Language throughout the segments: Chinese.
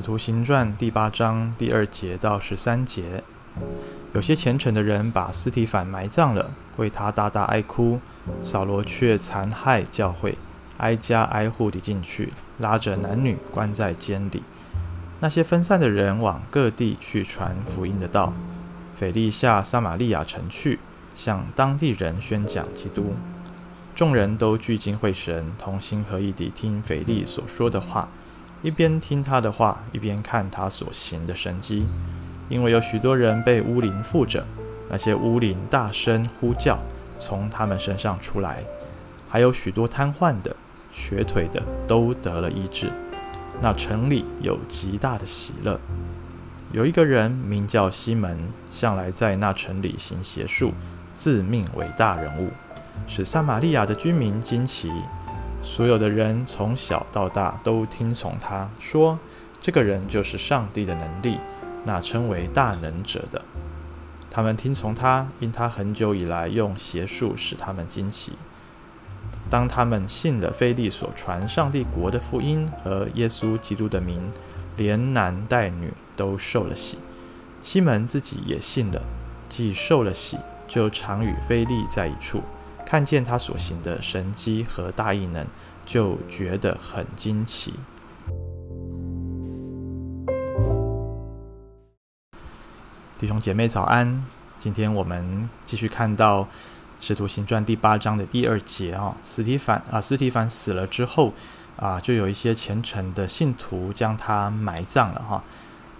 使徒行传第八章第二节到十三节，有些虔诚的人把斯提凡埋葬了，为他大大哀哭。扫罗却残害教会，挨家挨户地进去，拉着男女关在监里。那些分散的人往各地去传福音的道。腓力下撒玛利亚城去，向当地人宣讲基督。众人都聚精会神，同心合意地听腓力所说的话。一边听他的话，一边看他所行的神迹，因为有许多人被污灵附着，那些污灵大声呼叫，从他们身上出来，还有许多瘫痪的、瘸腿的都得了医治。那城里有极大的喜乐。有一个人名叫西门，向来在那城里行邪术，自命为大人物，使撒玛利亚的居民惊奇。所有的人从小到大都听从他，说这个人就是上帝的能力，那称为大能者的。他们听从他，因他很久以来用邪术使他们惊奇。当他们信了腓力所传上帝国的福音和耶稣基督的名，连男带女都受了洗。西门自己也信了，既受了洗，就常与腓力在一处。看见他所行的神迹和大异能，就觉得很惊奇。弟兄姐妹早安！今天我们继续看到《使徒行传》第八章的第二节啊，司提凡啊，司提凡死了之后啊，就有一些虔诚的信徒将他埋葬了哈。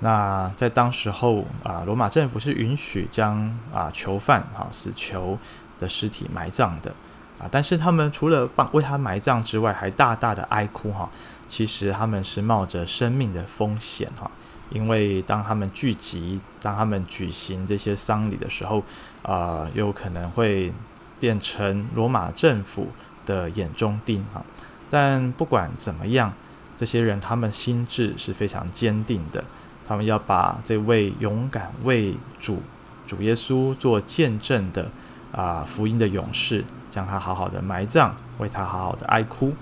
那在当时候啊，罗马政府是允许将啊囚犯啊死囚。的尸体埋葬的啊，但是他们除了帮为他埋葬之外，还大大的哀哭哈。其实他们是冒着生命的风险哈，因为当他们聚集，当他们举行这些丧礼的时候，啊，有可能会变成罗马政府的眼中钉哈。但不管怎么样，这些人他们心智是非常坚定的，他们要把这位勇敢为主主耶稣做见证的。啊，福音的勇士将他好好的埋葬，为他好好的哀哭。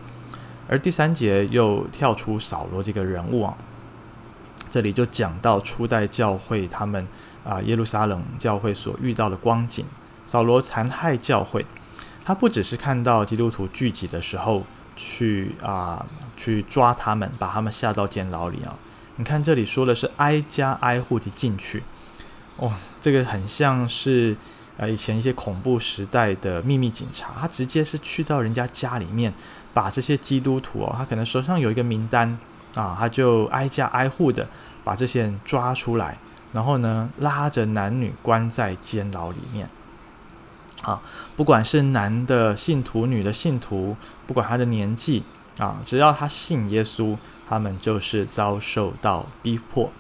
而第三节又跳出扫罗这个人物啊，这里就讲到初代教会他们啊耶路撒冷教会所遇到的光景。扫罗残害教会，他不只是看到基督徒聚集的时候去啊去抓他们，把他们下到监牢里啊。你看这里说的是挨家挨户的进去，哦，这个很像是。啊，以前一些恐怖时代的秘密警察，他直接是去到人家家里面，把这些基督徒哦，他可能手上有一个名单啊，他就挨家挨户的把这些人抓出来，然后呢，拉着男女关在监牢里面。啊，不管是男的信徒，女的信徒，不管他的年纪啊，只要他信耶稣，他们就是遭受到逼迫。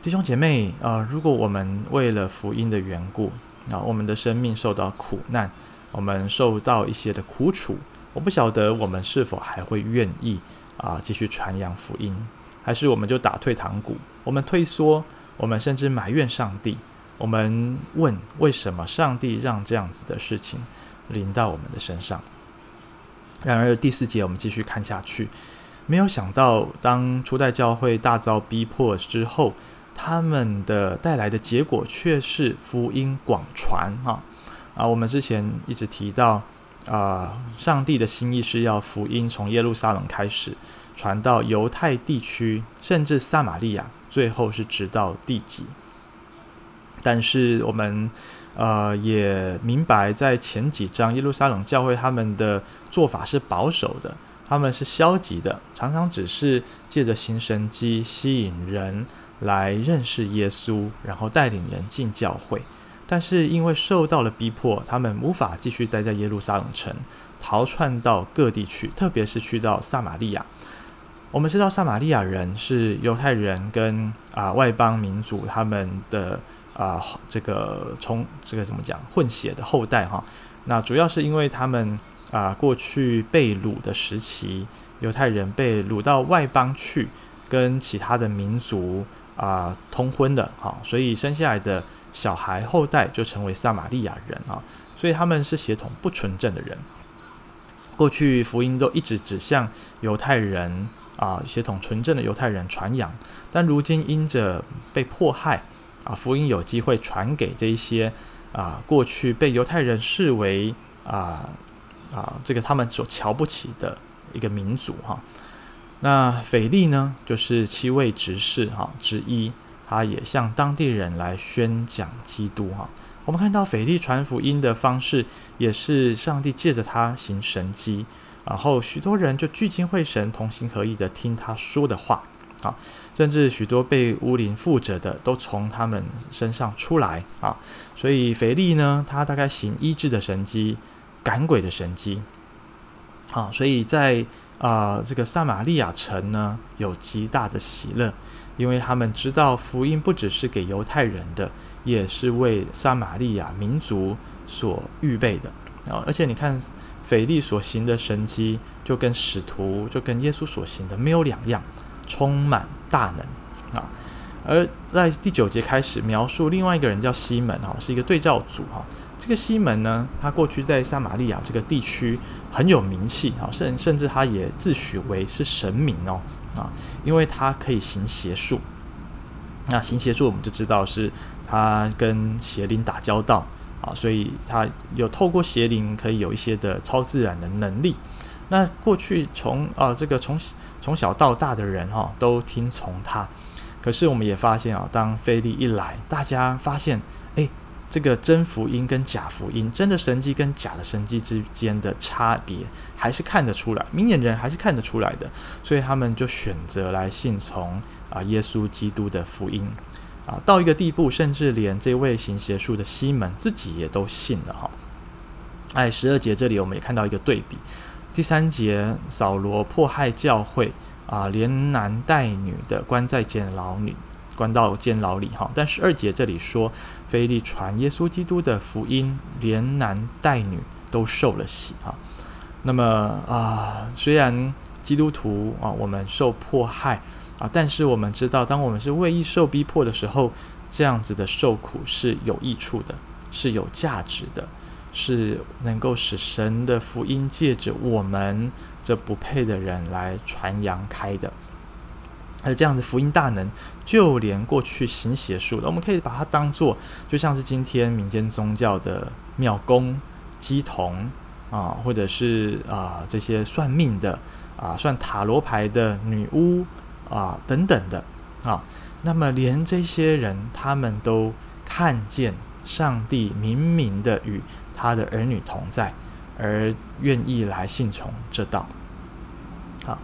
弟兄姐妹啊，如果我们为了福音的缘故，啊，我们的生命受到苦难，我们受到一些的苦楚，我不晓得我们是否还会愿意啊继续传扬福音，还是我们就打退堂鼓，我们退缩，我们甚至埋怨上帝，我们问为什么上帝让这样子的事情临到我们的身上？然而第四节我们继续看下去，没有想到当初代教会大遭逼迫之后。他们的带来的结果却是福音广传哈啊！我们之前一直提到啊，上帝的心意是要福音从耶路撒冷开始传到犹太地区，甚至撒玛利亚，最后是直到地极。但是我们呃也明白，在前几章耶路撒冷教会他们的做法是保守的，他们是消极的，常常只是借着行神机吸引人。来认识耶稣，然后带领人进教会，但是因为受到了逼迫，他们无法继续待在耶路撒冷城，逃窜到各地去，特别是去到撒玛利亚。我们知道撒玛利亚人是犹太人跟啊外邦民族他们的啊这个从这个怎么讲混血的后代哈。那主要是因为他们啊过去被掳的时期，犹太人被掳到外邦去，跟其他的民族。啊、通婚的，哈，所以生下来的小孩后代就成为撒玛利亚人啊，所以他们是血统不纯正的人。过去福音都一直指向犹太人啊血统纯正的犹太人传扬。但如今因着被迫害啊，福音有机会传给这一些啊过去被犹太人视为啊啊这个他们所瞧不起的一个民族哈。那腓利呢，就是七位执事哈之一，他也向当地人来宣讲基督哈。我们看到腓利传福音的方式，也是上帝借着他行神迹，然后许多人就聚精会神、同心合意的听他说的话。啊，甚至许多被污灵附着的都从他们身上出来啊，所以腓利呢，他大概行医治的神迹、赶鬼的神迹，啊，所以在啊、这个撒玛利亚城呢，有极大的喜乐，因为他们知道福音不只是给犹太人的，也是为撒玛利亚民族所预备的啊，而且你看腓利所行的神迹，就跟使徒就跟耶稣所行的没有两样。充满大能啊！而在第九节开始描述另外一个人叫西门哈，是一个对照组哈。这个西门呢，他过去在撒玛利亚这个地区很有名气啊，甚甚至他也自诩为是神明哦啊，因为他可以行邪术。那行邪术我们就知道是他跟邪灵打交道啊，所以他有透过邪灵可以有一些的超自然的能力。那过去从啊这个从从小到大的人哈、都听从他，可是我们也发现啊，当菲利一来，大家发现哎，这个真福音跟假福音，真的神迹跟假的神迹之间的差别还是看得出来，明眼人还是看得出来的，所以他们就选择来信从啊耶稣基督的福音啊，到一个地步，甚至连这位行邪术的西门自己也都信了哈。哎，十二节这里我们也看到一个对比。第三节，扫罗迫害教会啊，连男带女的关在监牢里，关到监牢里哈。但十二节这里说，腓利传耶稣基督的福音，连男带女都受了洗哈。那么啊，虽然基督徒啊，我们受迫害啊，但是我们知道，当我们是为义受逼迫的时候，这样子的受苦是有益处的，是有价值的。是能够使神的福音借着我们这不配的人来传扬开的，而这样的福音大能，就连过去行邪术的，我们可以把它当做，就像是今天民间宗教的庙公、乩童啊，或者是啊这些算命的啊、算塔罗牌的女巫啊等等的啊，那么连这些人，他们都看见上帝明明的与他的儿女同在，而愿意来信从这道。好，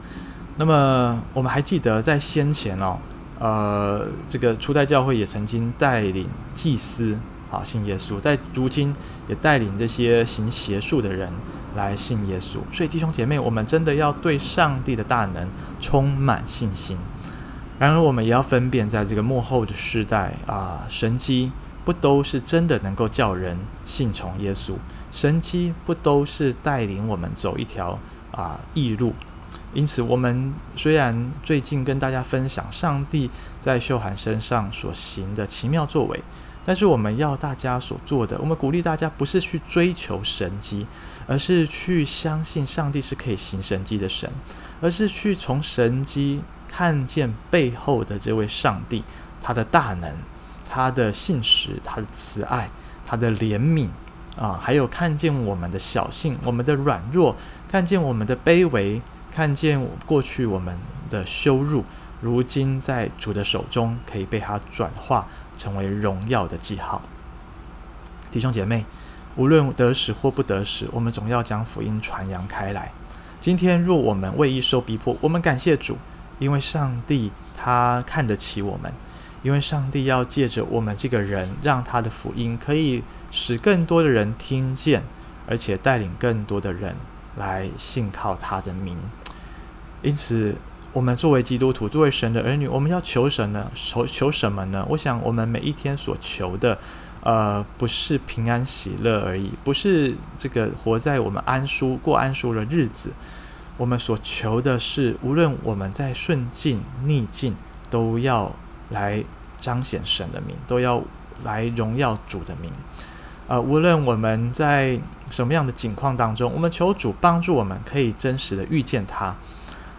那么我们还记得在先前哦，呃，这个初代教会也曾经带领祭司啊信耶稣，在如今也带领这些行邪术的人来信耶稣。所以弟兄姐妹，我们真的要对上帝的大能充满信心。然而，我们也要分辨，在这个幕后的时代啊，神迹。不都是真的能够叫人信从耶稣？神迹不都是带领我们走一条啊义路？因此，我们虽然最近跟大家分享上帝在秀涵身上所行的奇妙作为，但是我们要大家所做的，我们鼓励大家不是去追求神迹，而是去相信上帝是可以行神迹的神，而是去从神迹看见背后的这位上帝，他的大能。他的信实，他的慈爱，他的怜悯啊，还有看见我们的小性，我们的软弱，看见我们的卑微，看见过去我们的羞辱，如今在主的手中可以被他转化成为荣耀的记号。弟兄姐妹，无论得时或不得时，我们总要将福音传扬开来。今天若我们为一受逼迫，我们感谢主，因为上帝他看得起我们。因为上帝要借着我们这个人，让他的福音可以使更多的人听见，而且带领更多的人来信靠他的名。因此，我们作为基督徒，作为神的儿女，我们要求神呢？求求什么呢？我想，我们每一天所求的，呃，不是平安喜乐而已，不是这个活在我们安舒过安舒的日子。我们所求的是，无论我们在顺境逆境，都要。来彰显神的名，都要来荣耀主的名。呃，无论我们在什么样的境况当中，我们求主帮助我们，可以真实的遇见他。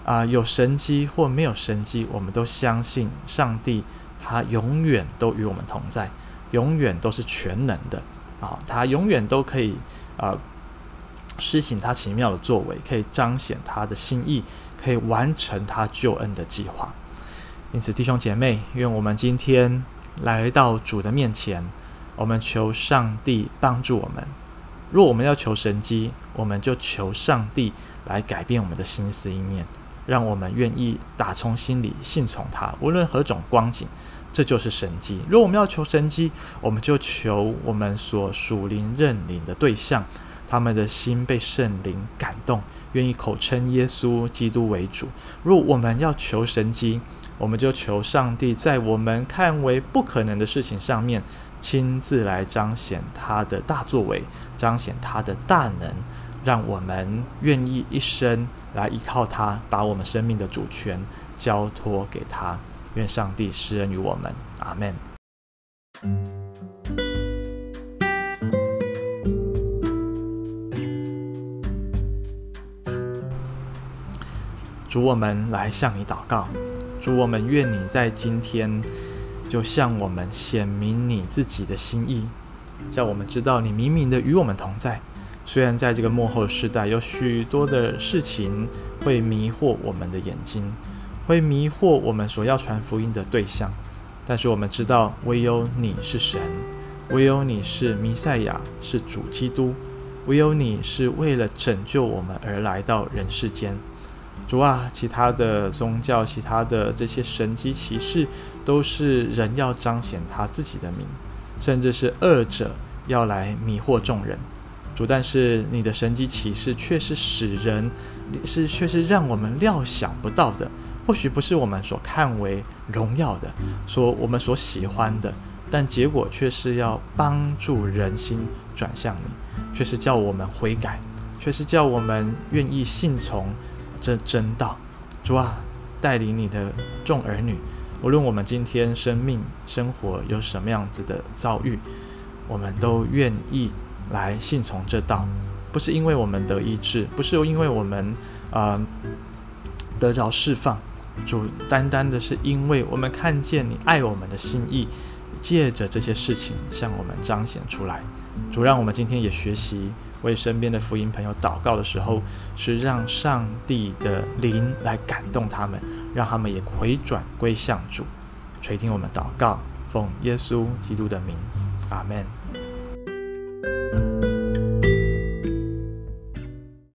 啊、有神迹或没有神迹，我们都相信上帝，他永远都与我们同在，永远都是全能的啊，他永远都可以啊、呃，施行他奇妙的作为，可以彰显他的心意，可以完成他救恩的计划。因此，弟兄姐妹，愿我们今天来到主的面前，我们求上帝帮助我们。若我们要求神迹，我们就求上帝来改变我们的心思意念。让我们愿意打从心里信从他，无论何种光景，这就是神迹。如果我们要求神迹，我们就求我们所属灵认领的对象，他们的心被圣灵感动，愿意口称耶稣基督为主。如果我们要求神迹，我们就求上帝在我们看为不可能的事情上面，亲自来彰显他的大作为，彰显他的大能。让我们愿意一生来依靠他，把我们生命的主权交托给他。愿上帝施恩于我们，阿门。主，我们来向你祷告。主，我们愿你在今天就向我们显明你自己的心意，叫我们知道你明明的与我们同在。虽然在这个末后时代，有许多的事情会迷惑我们的眼睛，会迷惑我们所要传福音的对象，但是我们知道，唯有你是神，唯有你是弥赛亚，是主基督，唯有你是为了拯救我们而来到人世间。主啊，其他的宗教，其他的这些神迹奇事，都是人要彰显他自己的名，甚至是恶者要来迷惑众人。主，但是你的神迹奇事却是使人是却是让我们料想不到的，或许不是我们所看为荣耀的，说我们所喜欢的，但结果却是要帮助人心转向你，却是叫我们悔改，却是叫我们愿意信从这真道。主啊，带领你的众儿女，无论我们今天生命生活有什么样子的遭遇，我们都愿意。来信从这道，不是因为我们得医治，不是因为我们呃得着释放，主单单的是因为我们看见你爱我们的心意，借着这些事情向我们彰显出来。主让我们今天也学习为身边的福音朋友祷告的时候，是让上帝的灵来感动他们，让他们也回转归向主，垂听我们祷告，奉耶稣基督的名，阿门。